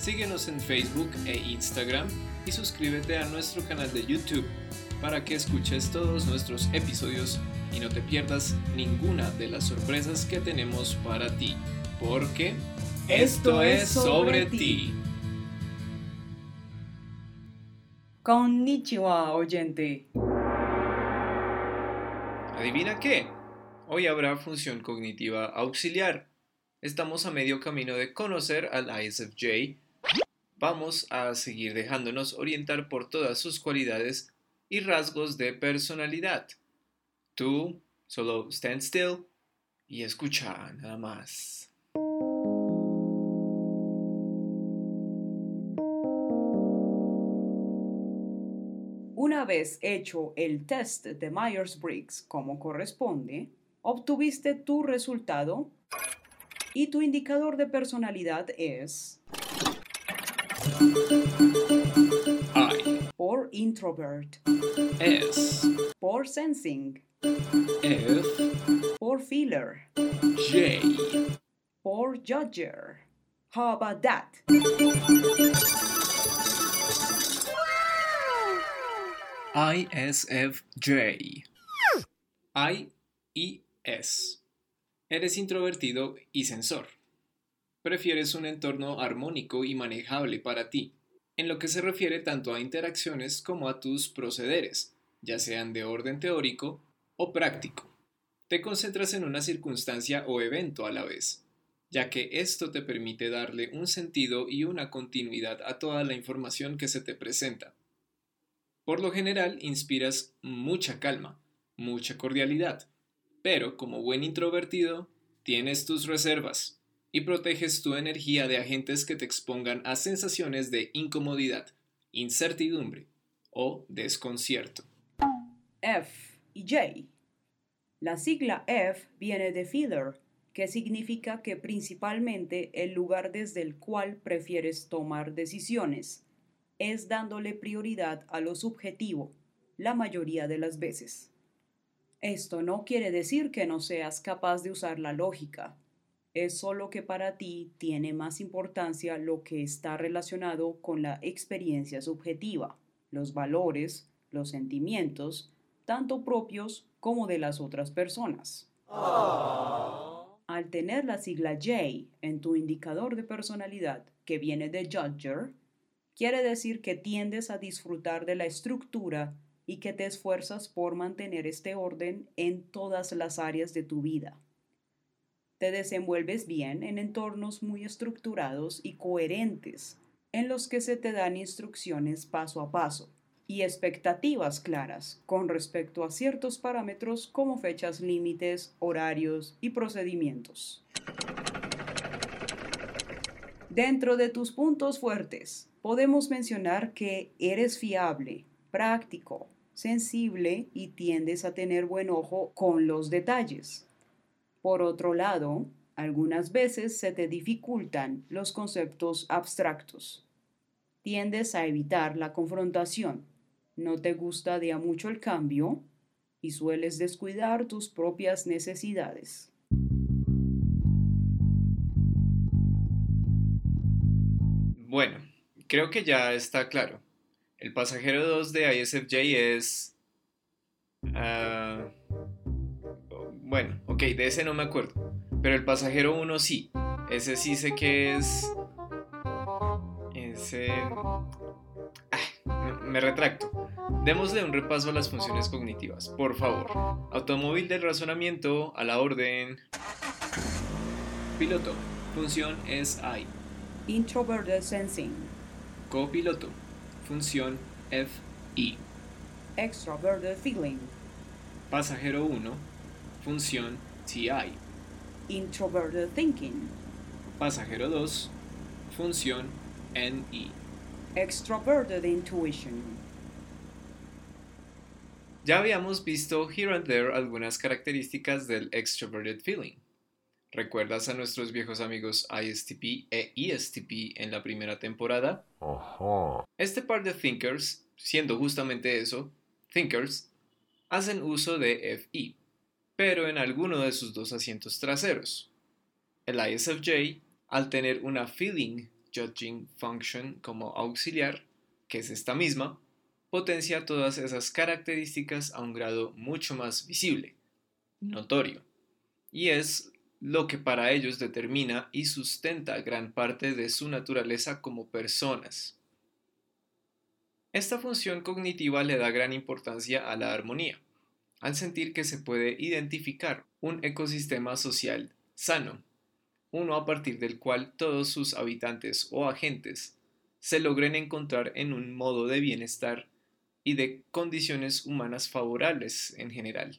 Síguenos en Facebook e Instagram y suscríbete a nuestro canal de YouTube para que escuches todos nuestros episodios y no te pierdas ninguna de las sorpresas que tenemos para ti, porque esto es sobre ti. Konnichiwa, oyente. ¿Adivina qué? Hoy habrá función cognitiva auxiliar. Estamos a medio camino de conocer al ISFJ vamos a seguir dejándonos orientar por todas sus cualidades y rasgos de personalidad. Tú solo stand still y escucha nada más. Una vez hecho el test de Myers-Briggs como corresponde, obtuviste tu resultado y tu indicador de personalidad es I. Por introvert. S. Por sensing. F. Por feeler. J. Por judger. How about that? ISFJ. I y S. Eres introvertido y sensor prefieres un entorno armónico y manejable para ti, en lo que se refiere tanto a interacciones como a tus procederes, ya sean de orden teórico o práctico. Te concentras en una circunstancia o evento a la vez, ya que esto te permite darle un sentido y una continuidad a toda la información que se te presenta. Por lo general inspiras mucha calma, mucha cordialidad, pero como buen introvertido, tienes tus reservas, y proteges tu energía de agentes que te expongan a sensaciones de incomodidad, incertidumbre o desconcierto. F y J. La sigla F viene de feeler, que significa que principalmente el lugar desde el cual prefieres tomar decisiones es dándole prioridad a lo subjetivo, la mayoría de las veces. Esto no quiere decir que no seas capaz de usar la lógica, es solo que para ti tiene más importancia lo que está relacionado con la experiencia subjetiva, los valores, los sentimientos, tanto propios como de las otras personas. Al tener la sigla J en tu indicador de personalidad, que viene de Judger, quiere decir que tiendes a disfrutar de la estructura y que te esfuerzas por mantener este orden en todas las áreas de tu vida. Te desenvuelves bien en entornos muy estructurados y coherentes, en los que se te dan instrucciones paso a paso y expectativas claras con respecto a ciertos parámetros como fechas límites, horarios y procedimientos. Dentro de tus puntos fuertes, podemos mencionar que eres fiable, práctico, sensible y tiendes a tener buen ojo con los detalles. Por otro lado, algunas veces se te dificultan los conceptos abstractos. Tiendes a evitar la confrontación, no te gusta de a mucho el cambio y sueles descuidar tus propias necesidades. Bueno, creo que ya está claro. El pasajero 2 de ISFJ es... Ah, bueno, ok, de ese no me acuerdo. Pero el pasajero 1 sí. Ese sí sé que es. Ese. Ah, me retracto. Démosle un repaso a las funciones cognitivas, por favor. Automóvil del razonamiento, a la orden. Piloto. Función es I. Introverted Sensing. Copiloto. Función FI. Extroverted Feeling. Pasajero 1 Función TI. Introverted Thinking. Pasajero 2. Función NE. Extroverted intuition. Ya habíamos visto here and there algunas características del extroverted feeling. ¿Recuerdas a nuestros viejos amigos ISTP e ESTP en la primera temporada? Este par de thinkers, siendo justamente eso, thinkers, hacen uso de FE, pero en alguno de sus dos asientos traseros. El ISFJ, al tener una feeling judging function como auxiliar, que es esta misma, potencia todas esas características a un grado mucho más visible, notorio, y es lo que para ellos determina y sustenta gran parte de su naturaleza como personas. Esta función cognitiva le da gran importancia a la armonía, al sentir que se puede identificar un ecosistema social sano, uno a partir del cual todos sus habitantes o agentes se logren encontrar en un modo de bienestar y de condiciones humanas favorables en general.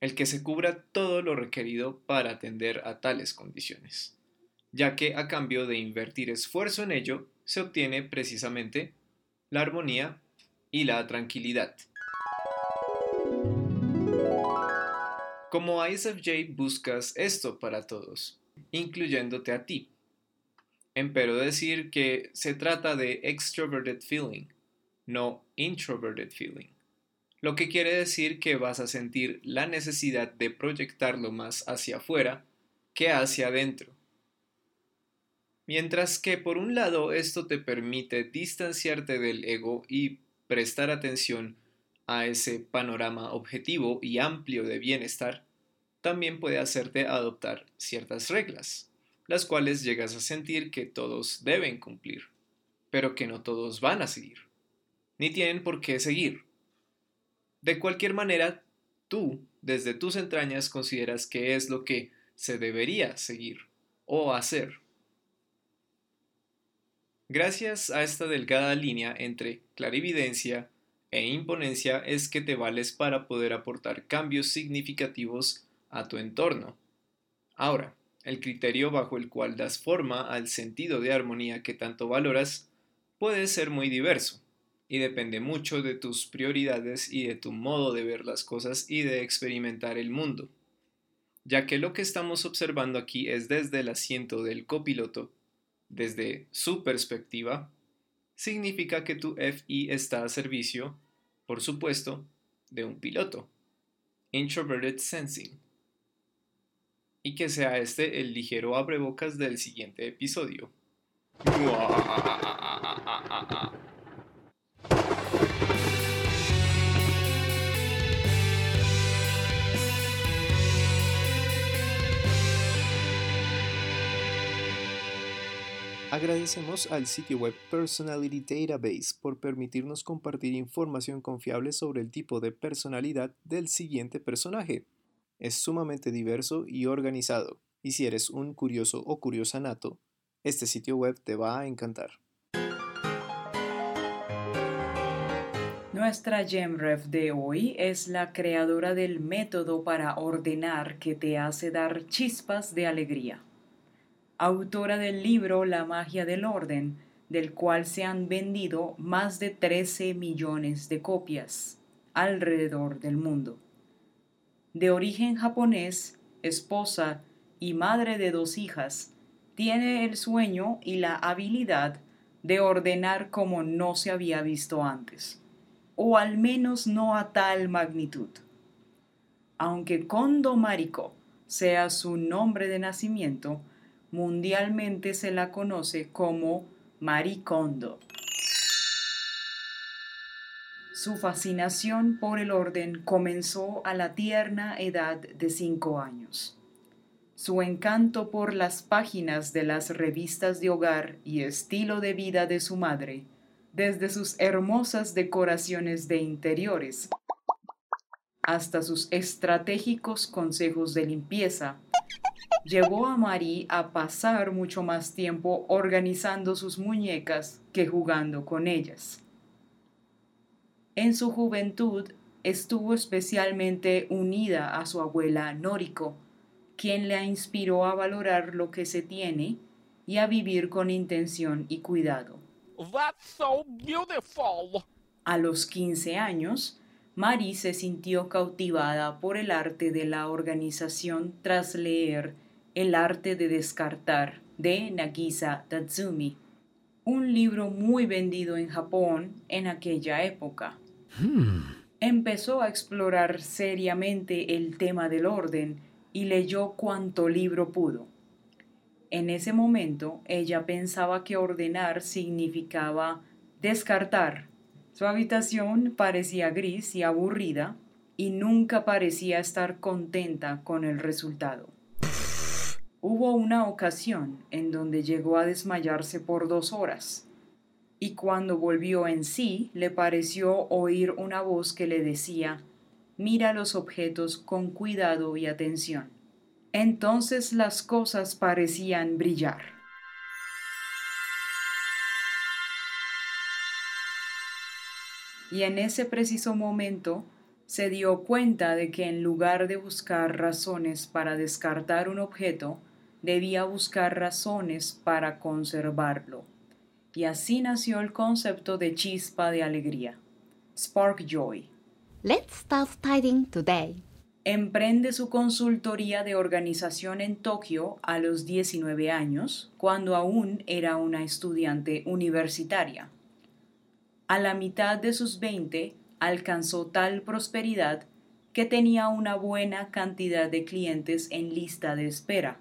El que se cubra todo lo requerido para atender a tales condiciones, ya que a cambio de invertir esfuerzo en ello se obtiene precisamente la armonía y la tranquilidad. Como ISFJ buscas esto para todos, incluyéndote a ti. Empero decir que se trata de extroverted feeling, no introverted feeling, lo que quiere decir que vas a sentir la necesidad de proyectarlo más hacia afuera que hacia adentro. Mientras que por un lado esto te permite distanciarte del ego y prestar atención a ese panorama objetivo y amplio de bienestar, también puede hacerte adoptar ciertas reglas, las cuales llegas a sentir que todos deben cumplir, pero que no todos van a seguir ni tienen por qué seguir. De cualquier manera, tú, desde tus entrañas, consideras que es lo que se debería seguir o hacer. Gracias a esta delgada línea entre clarividencia e imponencia es que te vales para poder aportar cambios significativos a tu entorno. Ahora, el criterio bajo el cual das forma al sentido de armonía que tanto valoras puede ser muy diverso y depende mucho de tus prioridades y de tu modo de ver las cosas y de experimentar el mundo. Ya que lo que estamos observando aquí es desde el asiento del copiloto, desde su perspectiva, significa que tu FI está a servicio, por supuesto, de un piloto, Introverted Sensing, y que sea este el ligero abrebocas del siguiente episodio. Agradecemos al sitio web Personality Database por permitirnos compartir información confiable sobre el tipo de personalidad del siguiente personaje. Es sumamente diverso y organizado, y si eres un curioso o curiosa nato, este sitio web te va a encantar. Nuestra GemRef de hoy es la creadora del método para ordenar que te hace dar chispas de alegría autora del libro La magia del orden, del cual se han vendido más de 13 millones de copias alrededor del mundo. De origen japonés, esposa y madre de dos hijas, tiene el sueño y la habilidad de ordenar como no se había visto antes, o al menos no a tal magnitud. Aunque Kondo Mariko sea su nombre de nacimiento, mundialmente se la conoce como Marie Kondo. Su fascinación por el orden comenzó a la tierna edad de cinco años. Su encanto por las páginas de las revistas de hogar y estilo de vida de su madre, desde sus hermosas decoraciones de interiores hasta sus estratégicos consejos de limpieza, llevó a Marie a pasar mucho más tiempo organizando sus muñecas que jugando con ellas. En su juventud estuvo especialmente unida a su abuela Noriko, quien la inspiró a valorar lo que se tiene y a vivir con intención y cuidado. A los 15 años, Mari se sintió cautivada por el arte de la organización tras leer El arte de descartar de Nagisa Tatsumi, un libro muy vendido en Japón en aquella época. Hmm. Empezó a explorar seriamente el tema del orden y leyó cuanto libro pudo. En ese momento ella pensaba que ordenar significaba descartar. Su habitación parecía gris y aburrida y nunca parecía estar contenta con el resultado. Hubo una ocasión en donde llegó a desmayarse por dos horas, y cuando volvió en sí le pareció oír una voz que le decía, mira los objetos con cuidado y atención. Entonces las cosas parecían brillar. Y en ese preciso momento se dio cuenta de que en lugar de buscar razones para descartar un objeto, debía buscar razones para conservarlo. Y así nació el concepto de chispa de alegría, Spark Joy. Let's start studying today. Emprende su consultoría de organización en Tokio a los 19 años, cuando aún era una estudiante universitaria. A la mitad de sus 20 alcanzó tal prosperidad que tenía una buena cantidad de clientes en lista de espera.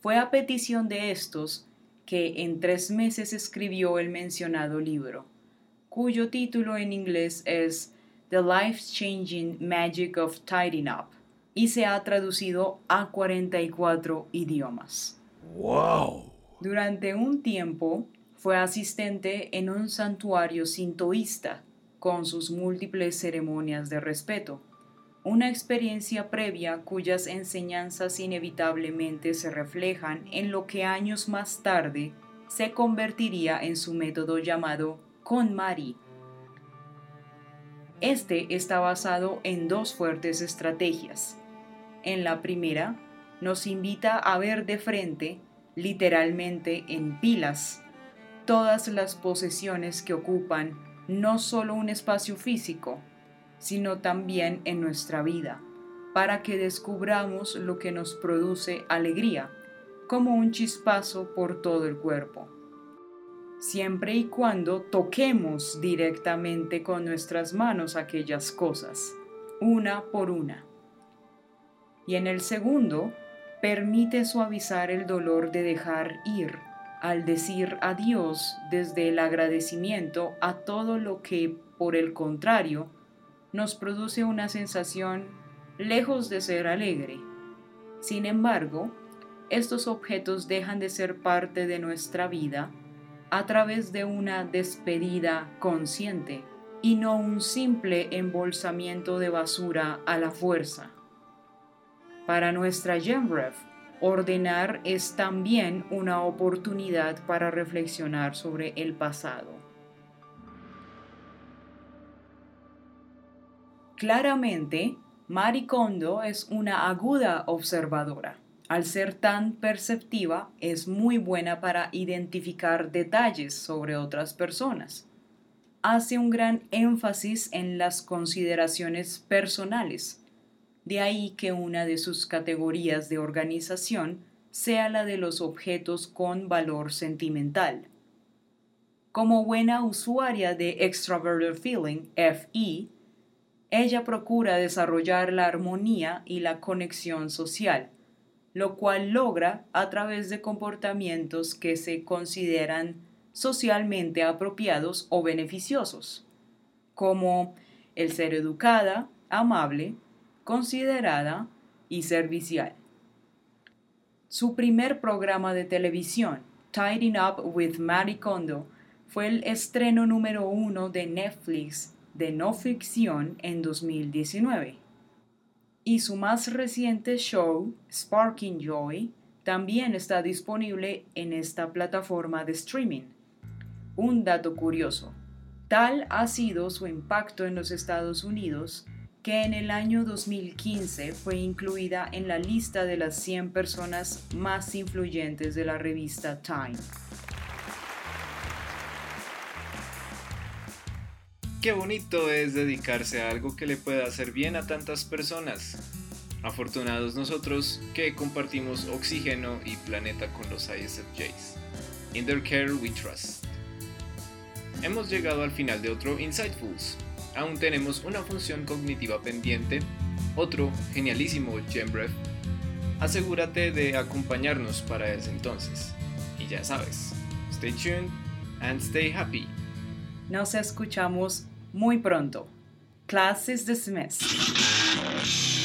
Fue a petición de estos que en tres meses escribió el mencionado libro, cuyo título en inglés es The Life-Changing Magic of Tidying Up y se ha traducido a 44 idiomas. ¡Wow! Durante un tiempo fue asistente en un santuario sintoísta con sus múltiples ceremonias de respeto una experiencia previa cuyas enseñanzas inevitablemente se reflejan en lo que años más tarde se convertiría en su método llamado KonMari. Este está basado en dos fuertes estrategias. En la primera, nos invita a ver de frente, literalmente en pilas, todas las posesiones que ocupan no solo un espacio físico, sino también en nuestra vida, para que descubramos lo que nos produce alegría, como un chispazo por todo el cuerpo. Siempre y cuando toquemos directamente con nuestras manos aquellas cosas, una por una. Y en el segundo, permite suavizar el dolor de dejar ir al decir adiós desde el agradecimiento a todo lo que, por el contrario, nos produce una sensación lejos de ser alegre. Sin embargo, estos objetos dejan de ser parte de nuestra vida a través de una despedida consciente y no un simple embolsamiento de basura a la fuerza. Para nuestra Genrev, ordenar es también una oportunidad para reflexionar sobre el pasado. Claramente, Marie Kondo es una aguda observadora. Al ser tan perceptiva, es muy buena para identificar detalles sobre otras personas. Hace un gran énfasis en las consideraciones personales. De ahí que una de sus categorías de organización sea la de los objetos con valor sentimental. Como buena usuaria de Extroverted Feeling, FE, ella procura desarrollar la armonía y la conexión social, lo cual logra a través de comportamientos que se consideran socialmente apropiados o beneficiosos, como el ser educada, amable, considerada y servicial. Su primer programa de televisión, Tidying Up with Marie Kondo, fue el estreno número uno de Netflix de no ficción en 2019. Y su más reciente show, Sparking Joy, también está disponible en esta plataforma de streaming. Un dato curioso, tal ha sido su impacto en los Estados Unidos que en el año 2015 fue incluida en la lista de las 100 personas más influyentes de la revista Time. Qué bonito es dedicarse a algo que le pueda hacer bien a tantas personas. Afortunados nosotros que compartimos oxígeno y planeta con los ISFJs. In their care we trust. Hemos llegado al final de otro Insightfuls. Aún tenemos una función cognitiva pendiente, otro genialísimo GemBreath. Asegúrate de acompañarnos para ese entonces. Y ya sabes, stay tuned and stay happy. Nos escuchamos muy pronto. Class is dismissed.